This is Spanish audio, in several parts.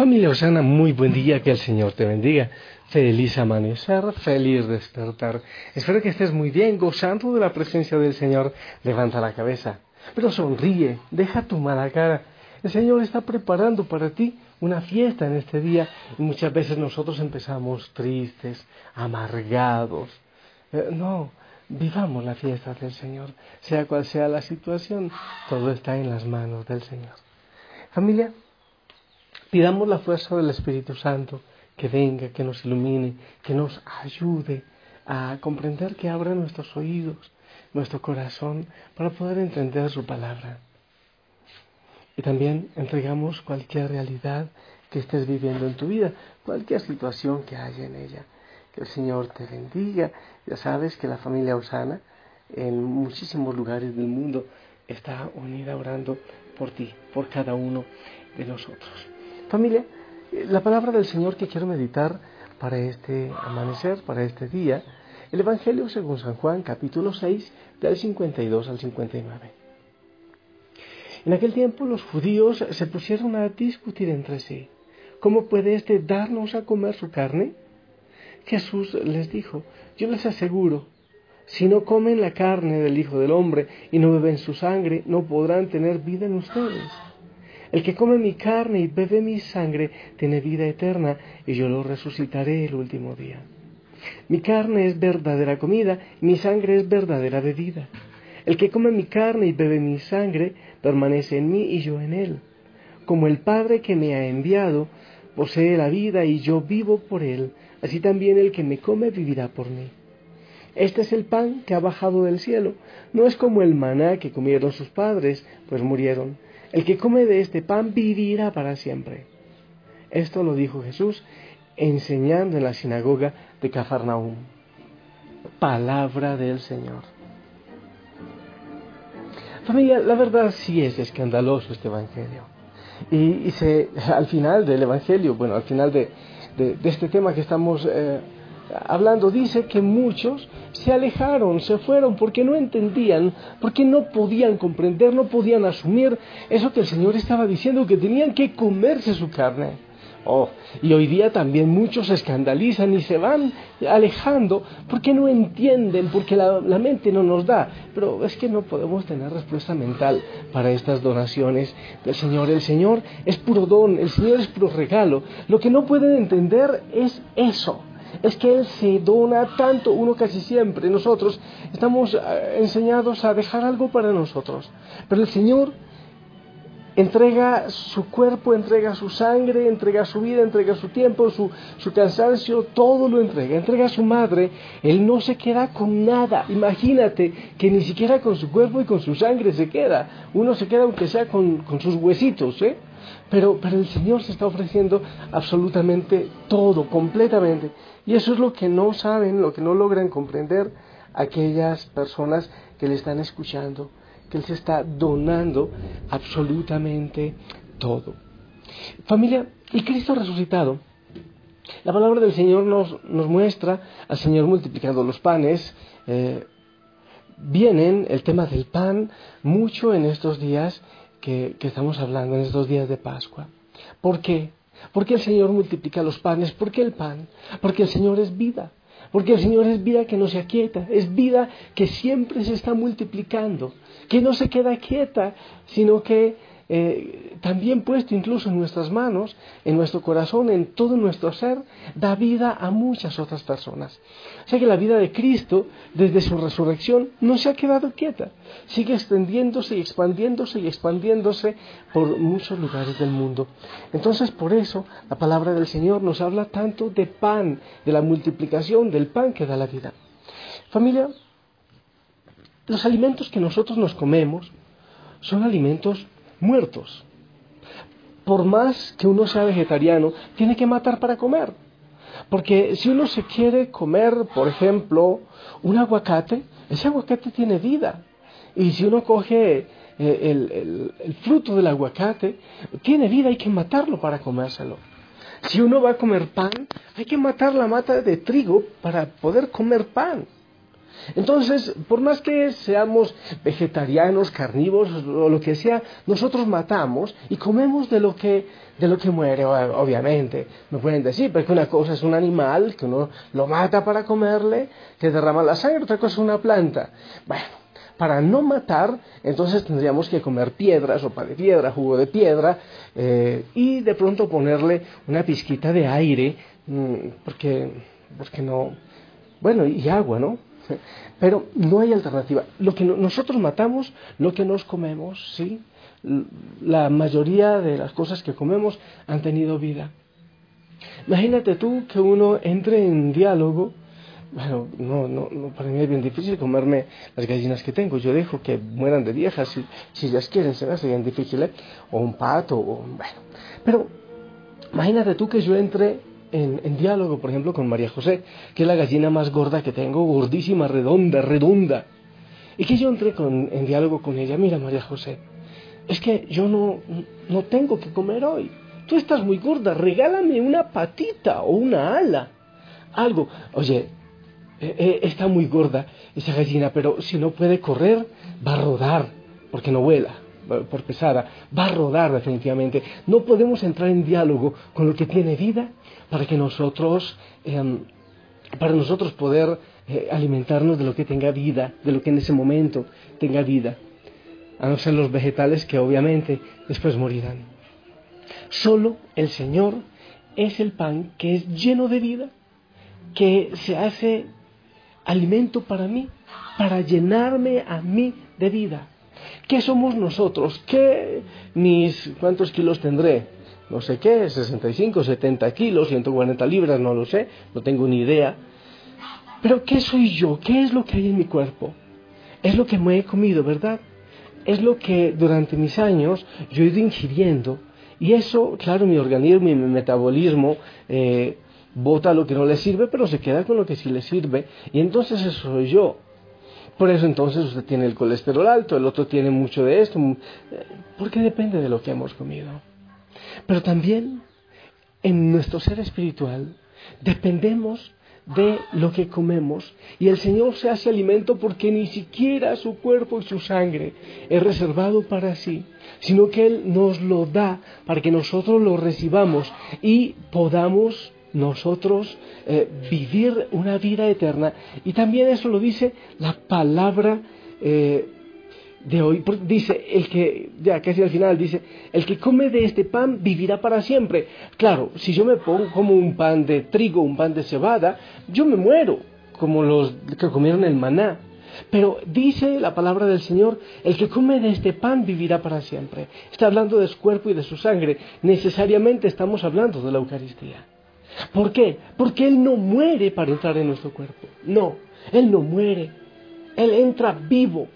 Familia Osana, muy buen día, que el Señor te bendiga. Feliz amanecer, feliz despertar. Espero que estés muy bien, gozando de la presencia del Señor. Levanta la cabeza, pero sonríe, deja tu mala cara. El Señor está preparando para ti una fiesta en este día y muchas veces nosotros empezamos tristes, amargados. Eh, no, vivamos la fiesta del Señor, sea cual sea la situación, todo está en las manos del Señor. Familia, Pidamos la fuerza del Espíritu Santo que venga, que nos ilumine, que nos ayude a comprender, que abra nuestros oídos, nuestro corazón, para poder entender su palabra. Y también entregamos cualquier realidad que estés viviendo en tu vida, cualquier situación que haya en ella. Que el Señor te bendiga. Ya sabes que la familia Osana en muchísimos lugares del mundo está unida orando por ti, por cada uno de nosotros. Familia, la palabra del Señor que quiero meditar para este amanecer, para este día, el Evangelio según San Juan, capítulo 6, del 52 al 59. En aquel tiempo los judíos se pusieron a discutir entre sí. ¿Cómo puede éste darnos a comer su carne? Jesús les dijo, yo les aseguro, si no comen la carne del Hijo del Hombre y no beben su sangre, no podrán tener vida en ustedes. El que come mi carne y bebe mi sangre tiene vida eterna, y yo lo resucitaré el último día. Mi carne es verdadera comida, mi sangre es verdadera bebida. El que come mi carne y bebe mi sangre permanece en mí y yo en él. Como el Padre que me ha enviado posee la vida y yo vivo por él, así también el que me come vivirá por mí. Este es el pan que ha bajado del cielo, no es como el maná que comieron sus padres, pues murieron. El que come de este pan vivirá para siempre. Esto lo dijo Jesús enseñando en la sinagoga de Cafarnaúm. Palabra del Señor. Familia, la verdad sí es escandaloso este Evangelio. Y, al final del Evangelio, bueno, al final de, este tema que estamos eh, hablando, dice que muchos se alejaron, se fueron porque no entendían, porque no podían comprender, no podían asumir eso que el Señor estaba diciendo, que tenían que comerse su carne. Oh, y hoy día también muchos se escandalizan y se van alejando porque no entienden, porque la, mente no nos da. Pero es que no podemos tener respuesta mental para estas donaciones del Señor. El Señor es puro don, el Señor es puro regalo. Lo que no pueden entender es eso es que Él se dona tanto, uno casi siempre. Nosotros estamos eh, enseñados a dejar algo para nosotros. Pero el Señor entrega su cuerpo, entrega su sangre, entrega su vida, entrega su tiempo, su, su, cansancio, todo lo entrega. Entrega a su madre, Él no se queda con nada. Imagínate que ni siquiera con su cuerpo y con su sangre se queda. Uno se queda aunque sea con, con sus huesitos, ¿eh? Pero, pero el Señor se está ofreciendo absolutamente todo, completamente. Y eso es lo que no saben, lo que no logran comprender aquellas personas que le están escuchando, que Él se está donando absolutamente todo. Familia, y Cristo resucitado, la palabra del Señor nos, nos muestra al Señor multiplicando los panes. Eh, vienen el tema del pan mucho en estos días que, estamos hablando en estos días de Pascua. ¿Por qué? Porque el Señor multiplica los panes. ¿Por qué el pan? Porque el Señor es vida. Porque el Señor es vida que no se aquieta, es vida que siempre se está multiplicando, que no se queda quieta, sino que eh, también puesto incluso en nuestras manos, en nuestro corazón, en todo nuestro ser, da vida a muchas otras personas. O sea que la vida de Cristo, desde su resurrección, no se ha quedado quieta, sigue extendiéndose y expandiéndose y expandiéndose por muchos lugares del mundo. Entonces, por eso, la palabra del Señor nos habla tanto de pan, de la multiplicación del pan que da la vida. Familia, los alimentos que nosotros nos comemos son alimentos muertos. Por más que uno sea vegetariano, tiene que matar para comer. Porque si uno se quiere comer, por ejemplo, un aguacate, ese aguacate tiene vida. Y si uno coge eh, el, fruto del aguacate, tiene vida, hay que matarlo para comérselo. Si uno va a comer pan, hay que matar la mata de trigo para poder comer pan. Entonces, por más que seamos vegetarianos, carnívoros o lo que sea, nosotros matamos y comemos de lo que, de lo que muere, obviamente. Me pueden decir, porque una cosa es un animal, que uno lo mata para comerle, que derrama la sangre, otra cosa es una planta. Bueno, para no matar, entonces tendríamos que comer piedra, sopa de piedra, jugo de piedra, eh, y de pronto ponerle una pizquita de aire, mm, porque, porque no, bueno, y agua, ¿no? Pero no hay alternativa. Lo que nosotros matamos, lo que nos comemos, ¿sí? La mayoría de las cosas que comemos han tenido vida. Imagínate tú que uno entre en diálogo. Bueno, no, no, no, para mí es bien difícil comerme las gallinas que tengo. Yo dejo que mueran de viejas si, si ellas quieren, se me hace bien difícil, ¿eh? O un pato, o bueno. Pero imagínate tú que yo entre en, diálogo, por ejemplo, con María José, que es la gallina más gorda que tengo, gordísima, redonda, redonda. Y que yo entré con, en diálogo con ella, mira María José, es que yo no, no tengo que comer hoy. Tú estás muy gorda, regálame una patita o una ala, algo. Oye, eh, eh, está muy gorda esa gallina, pero si no puede correr, va a rodar, porque no vuela por pesada, va a rodar definitivamente. No podemos entrar en diálogo con lo que tiene vida para que nosotros, em, para nosotros poder eh, alimentarnos de lo que tenga vida, de lo que en ese momento tenga vida, a no ser los vegetales que obviamente después morirán. Solo el Señor es el pan que es lleno de vida, que se hace alimento para mí, para llenarme a mí de vida. ¿Qué somos nosotros? ¿Qué mis cuántos kilos tendré? No sé qué, 65, 70 kilos, 140 libras, no lo sé, no tengo ni idea. Pero ¿qué soy yo? ¿Qué es lo que hay en mi cuerpo? Es lo que me he comido, ¿verdad? Es lo que durante mis años yo he ido ingiriendo. Y eso, claro, mi organismo y mi metabolismo eh, bota lo que no le sirve, pero se queda con lo que sí le sirve. Y entonces eso soy yo. Por eso entonces usted tiene el colesterol alto, el otro tiene mucho de esto, porque depende de lo que hemos comido. Pero también en nuestro ser espiritual dependemos de lo que comemos y el Señor se hace alimento porque ni siquiera su cuerpo y su sangre es reservado para sí, sino que Él nos lo da para que nosotros lo recibamos y podamos nosotros eh, vivir una vida eterna. Y también eso lo dice la palabra eh, de hoy. Dice, el que, ya casi al final, dice, el que come de este pan vivirá para siempre. Claro, si yo me pongo como un pan de trigo, un pan de cebada, yo me muero, como los que comieron el maná. Pero dice la palabra del Señor, el que come de este pan vivirá para siempre. Está hablando de su cuerpo y de su sangre. Necesariamente estamos hablando de la Eucaristía. ¿Por qué? Porque Él no muere para entrar en nuestro cuerpo. No, Él no muere. Él entra vivo.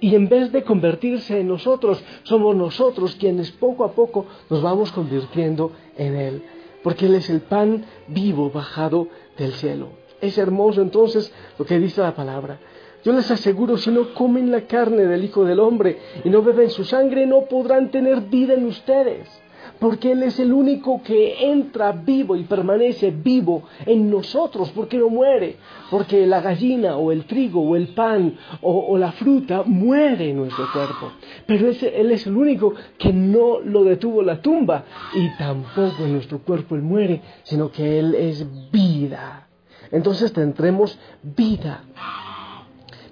Y en vez de convertirse en nosotros, somos nosotros quienes poco a poco nos vamos convirtiendo en Él. Porque Él es el pan vivo bajado del cielo. Es hermoso entonces lo que dice la palabra. Yo les aseguro, si no comen la carne del Hijo del Hombre y no beben su sangre, no podrán tener vida en ustedes porque Él es el único que entra vivo y permanece vivo en nosotros, porque no muere, porque la gallina o el trigo o el pan o, la fruta muere en nuestro cuerpo, pero Él es el único que no lo detuvo la tumba. Y tampoco en nuestro cuerpo Él muere, sino que Él es vida. Entonces tendremos vida.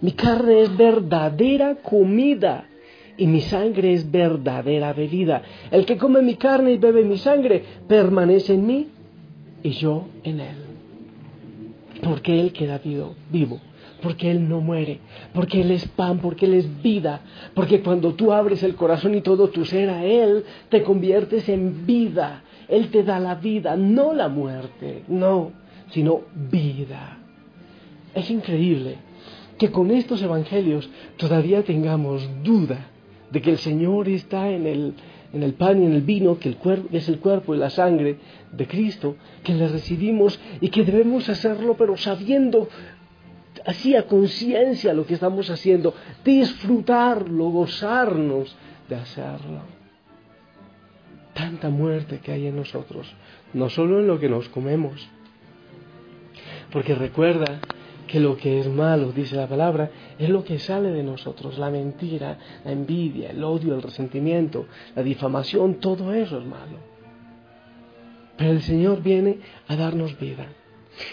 Mi carne es verdadera comida y mi sangre es verdadera bebida. El que come mi carne y bebe mi sangre permanece en mí y yo en él. Porque Él queda vivo, vivo, porque Él no muere, porque Él es pan, porque Él es vida, porque cuando tú abres el corazón y todo tu ser a Él, te conviertes en vida. Él te da la vida, no la muerte, no, sino vida. Es increíble que con estos evangelios todavía tengamos duda de que el Señor está en el, en el pan y en el vino, que el cuerpo, es el cuerpo y la sangre de Cristo, que le recibimos y que debemos hacerlo, pero sabiendo así a conciencia lo que estamos haciendo, disfrutarlo, gozarnos de hacerlo. Tanta muerte que hay en nosotros, no solo en lo que nos comemos, porque recuerda que lo que es malo, dice la palabra, es lo que sale de nosotros, la mentira, la envidia, el odio, el resentimiento, la difamación, todo eso es malo. Pero el Señor viene a darnos vida.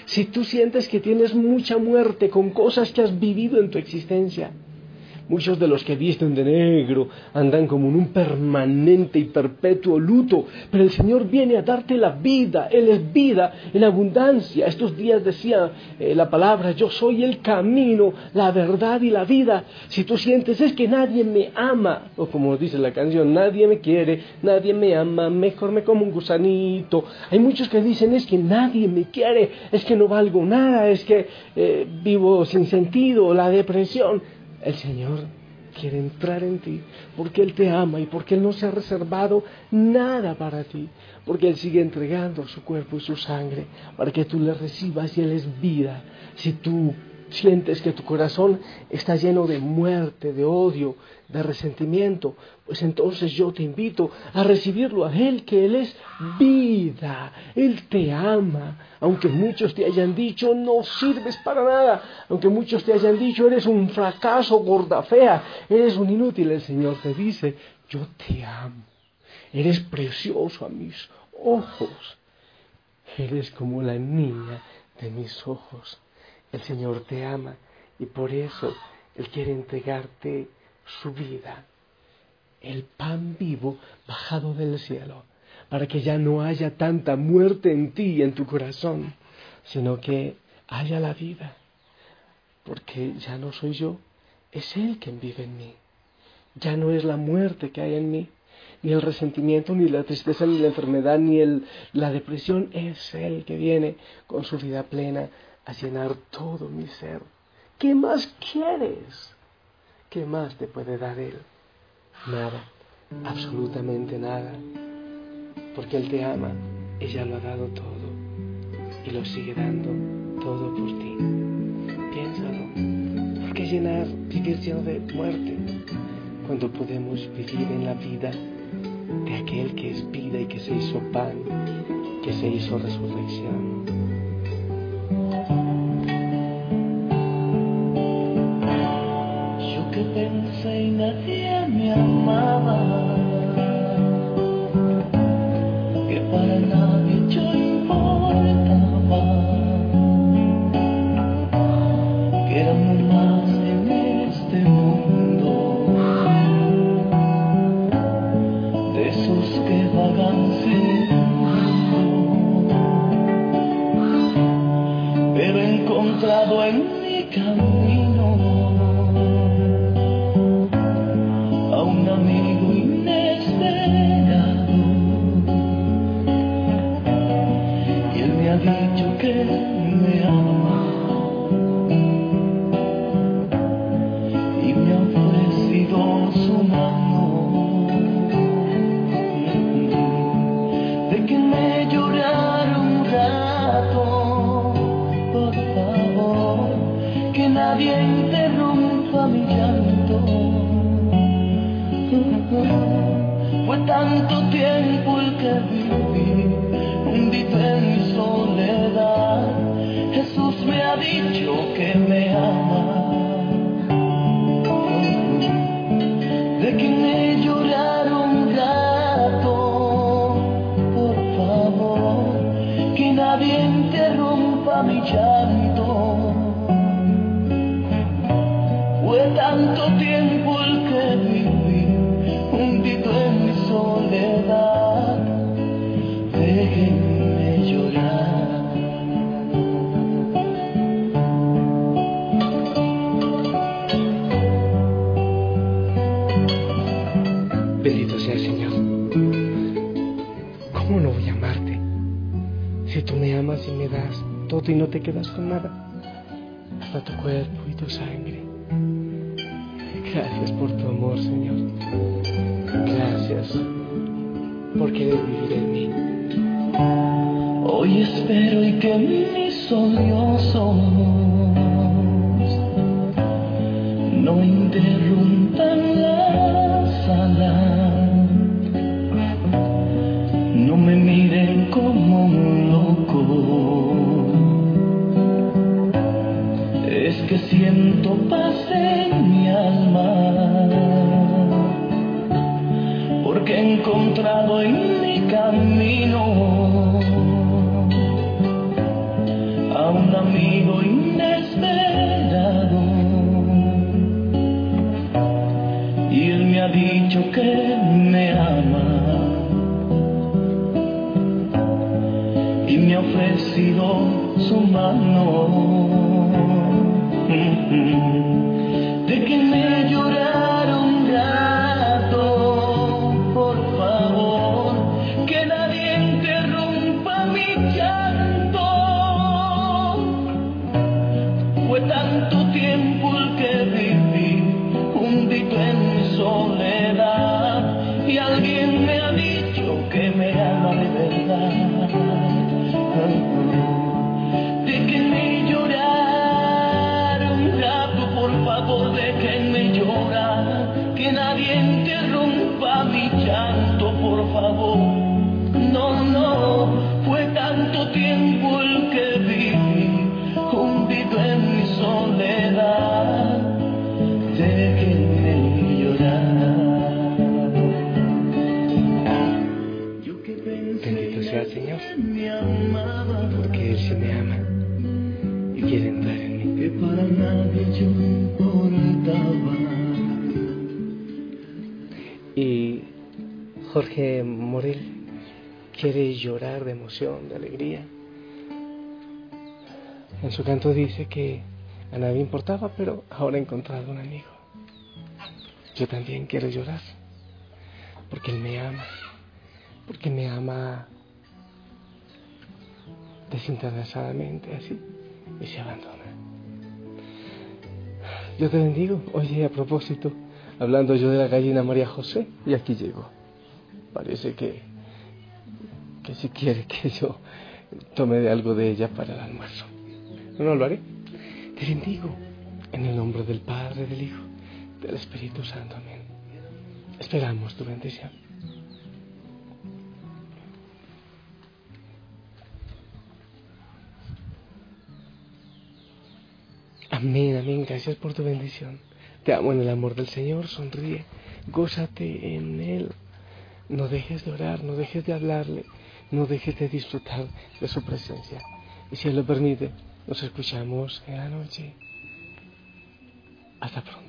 Si tú sientes que tienes mucha muerte con cosas que has vivido en tu existencia, Muchos de los que visten de negro andan como en un permanente y perpetuo luto, pero el Señor viene a darte la vida, Él es vida en abundancia. Estos días decía eh, la palabra, yo soy el camino, la verdad y la vida. Si tú sientes es que nadie me ama, o como dice la canción, nadie me quiere, nadie me ama, mejor me como un gusanito. Hay muchos que dicen es que nadie me quiere, es que no valgo nada, es que eh, vivo sin sentido, la depresión. El Señor quiere entrar en ti porque Él te ama y porque Él no se ha reservado nada para ti, porque Él sigue entregando su cuerpo y su sangre para que tú le recibas y Él es vida. Si tú sientes que tu corazón está lleno de muerte, de odio, de resentimiento, pues entonces yo te invito a recibirlo a Él, que Él es vida, Él te ama, aunque muchos te hayan dicho no sirves para nada, aunque muchos te hayan dicho eres un fracaso, gorda fea, eres un inútil, el Señor te dice, yo te amo, eres precioso a mis ojos, eres como la niña de mis ojos. El Señor te ama y por eso Él quiere entregarte su vida, el pan vivo bajado del cielo, para que ya no haya tanta muerte en ti y en tu corazón, sino que haya la vida, porque ya no soy yo, es Él quien vive en mí. Ya no es la muerte que hay en mí, ni el resentimiento, ni la tristeza, ni la enfermedad, ni el, la depresión, es Él que viene con su vida plena a llenar todo mi ser. ¿Qué más quieres? ¿Qué más te puede dar Él? Nada, absolutamente nada. Porque Él te ama, ella lo ha dado todo y lo sigue dando todo por ti. Piénsalo. ¿Por qué llenar, vivir lleno de muerte cuando podemos vivir en la vida de aquel que es vida y que se hizo pan, que se hizo resurrección? tanto tiempo el que viví, hundido en mi soledad. Jesús me ha dicho que me ama. De que me lloraron gato, por favor, que nadie interrumpa mi llanto. Fue tanto tiempo. Y no te quedas con nada, hasta tu cuerpo y tu sangre. Gracias por tu amor, Señor. Gracias por querer vivir en mí. Hoy espero y que mis sollozos no interrumpan la siento paz en mi alma, porque he encontrado en mi camino a un amigo inesperado. Y él me ha dicho que me ama y me ha ofrecido su mano. Tanto tiempo el que viví hundido en mi soledad. Déjenme llorar. Yo que pensé Bendito sea el Señor, que me amaba, porque Él sí me ama y quiere entrar en mí. que para nadie yo importaba. Y Jorge Morel quiere llorar de emoción, de alegría. En su canto dice que a nadie importaba, pero ahora he encontrado un amigo. Yo también quiero llorar, porque Él me ama, porque me ama desinteresadamente así y se abandona. Yo te bendigo. Oye, a propósito, hablando yo de la gallina María José, y aquí llego. Parece que, que si quiere que yo tome de algo de ella para el almuerzo. No lo haré. Te bendigo en el nombre del Padre, del Hijo, del Espíritu Santo. Amén. Esperamos tu bendición. Amén, amén. Gracias por tu bendición. Te amo en el amor del Señor. Sonríe. Gózate en Él. No dejes de orar, no dejes de hablarle, no dejes de disfrutar de su presencia. Y si Él lo permite, nos escuchamos en la noche. Hasta pronto.